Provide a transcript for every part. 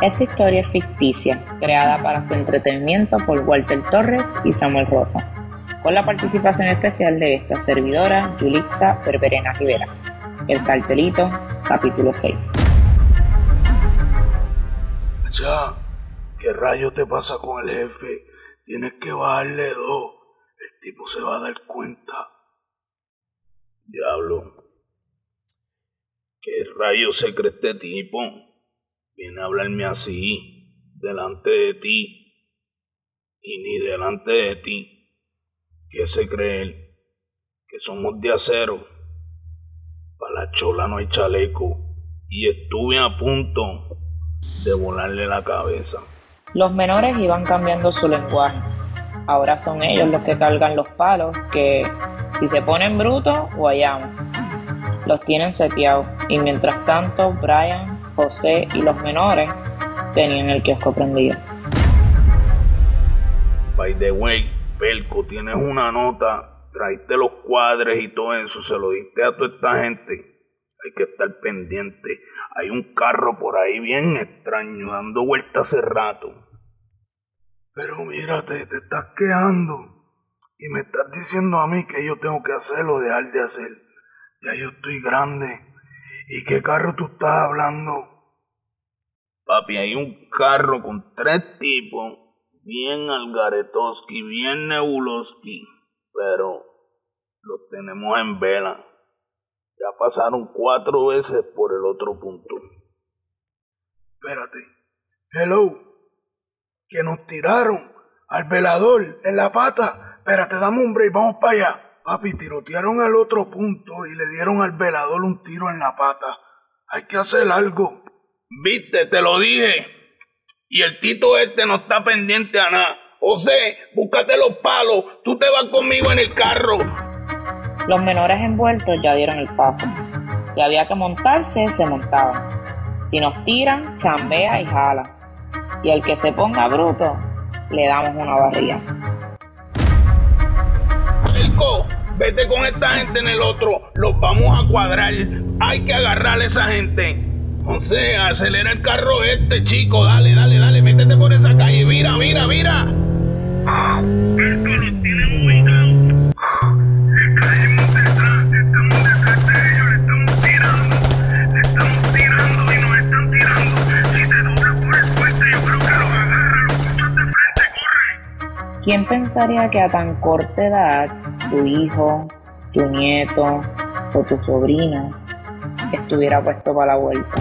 Esta historia es ficticia, creada para su entretenimiento por Walter Torres y Samuel Rosa, con la participación especial de esta servidora, Yulixa Perverena Rivera. El cartelito, capítulo 6. Ya, ¿qué rayo te pasa con el jefe? Tienes que bajarle dos. El tipo se va a dar cuenta. Diablo. ¿Qué rayo se cree este tipo? Viene a hablarme así, delante de ti. Y ni delante de ti. ¿Qué se cree él? Que somos de acero. Para la chola no hay chaleco. Y estuve a punto de volarle la cabeza. Los menores iban cambiando su lenguaje. Ahora son ellos los que cargan los palos, que si se ponen brutos, guayamos. Los tienen seteados y mientras tanto Brian, José y los menores tenían el kiosco prendido. By the way, Pelco, tienes una nota, traiste los cuadres y todo eso, se lo diste a toda esta gente. Hay que estar pendiente. Hay un carro por ahí bien extraño, dando vueltas hace rato. Pero mírate, te estás quejando. Y me estás diciendo a mí que yo tengo que hacerlo o dejar de hacer. Ya yo estoy grande. ¿Y qué carro tú estás hablando? Papi, hay un carro con tres tipos, bien Algaretoski, bien Nebuloski, pero los tenemos en vela. Ya pasaron cuatro veces por el otro punto. Espérate. Hello. Que nos tiraron al velador en la pata. Espérate, dame un break, vamos para allá. Papi, tirotearon al otro punto y le dieron al velador un tiro en la pata. Hay que hacer algo. Viste, te lo dije. Y el tito este no está pendiente a nada. José, búscate los palos. Tú te vas conmigo en el carro. Los menores envueltos ya dieron el paso. Si había que montarse, se montaban. Si nos tiran, chambea y jala. Y el que se ponga bruto, le damos una barriga. Vete con esta gente en el otro. Los vamos a cuadrar. Hay que agarrar a esa gente. José, acelera el carro este, chico. Dale, dale, dale. Métete por esa calle. Mira, mira, mira. Esto los tiene ubicados. Caímos detrás, estamos detrás de ellos, estamos tirando. Estamos tirando y nos están tirando. Si te doblas por el puente, yo creo que los agarran. Los puchos de frente, corre. ¿Quién pensaría que a tan corta edad tu hijo, tu nieto o tu sobrino estuviera puesto para la vuelta?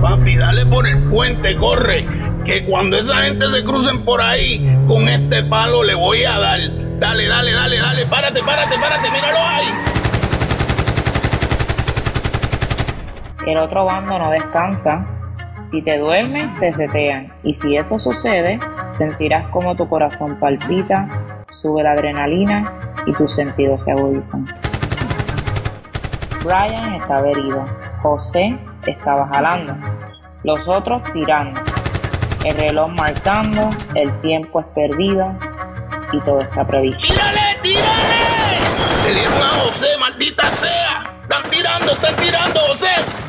Papi, dale por el puente, corre. Que cuando esa gente se crucen por ahí, con este palo le voy a dar. Dale, dale, dale, dale. Párate, párate, párate. Míralo ahí. El otro bando no descansa. Si te duermes, te setean. Y si eso sucede, sentirás como tu corazón palpita, sube la adrenalina y tus sentidos se agudizan. Brian estaba herido. José estaba jalando. Los otros tirando. El reloj marcando, el tiempo es perdido y todo está previsto. ¡Tírale, tírale! Le dieron a José, maldita sea. Están tirando, están tirando, José.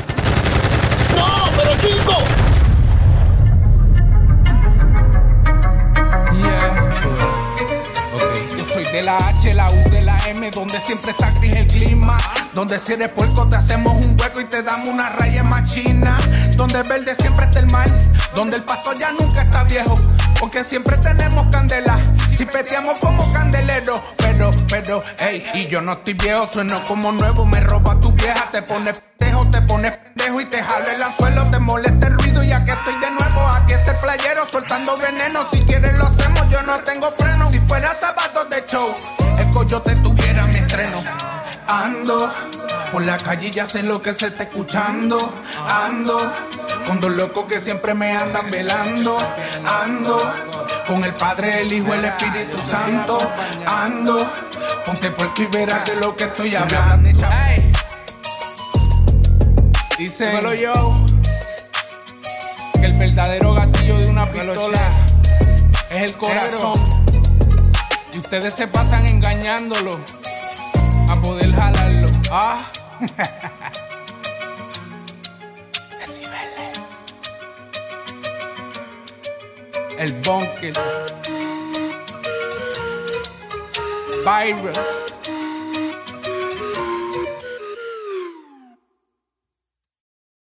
Donde siempre está gris el clima. Donde si eres puerco te hacemos un hueco y te damos una raya machina. Donde verde siempre está el mal. Donde el pastor ya nunca está viejo. Porque siempre tenemos candela. Si peteamos como candelero. Pero, pero, ey, y yo no estoy viejo, sueno como nuevo. Me roba tu vieja, te pone pendejo, te pones pendejo y te jalo el anzuelo. Te molesta el ruido y aquí estoy de nuevo. Aquí está el playero soltando veneno. Si quieres lo hacemos, yo no tengo freno. Si fuera sábado de show, el coyote estreno. Ando por la calle, ya sé lo que se está escuchando. Ando con dos locos que siempre me andan velando. Ando con el Padre, el Hijo, el Espíritu Santo. Ando, ponte puerto y verás de lo que estoy hablando. Ey. Dice, yo, que el verdadero gatillo de una pistola es el corazón. Y ustedes se pasan engañándolo a poder jalarlo. Ah. Decibeles. El bunker. Virus.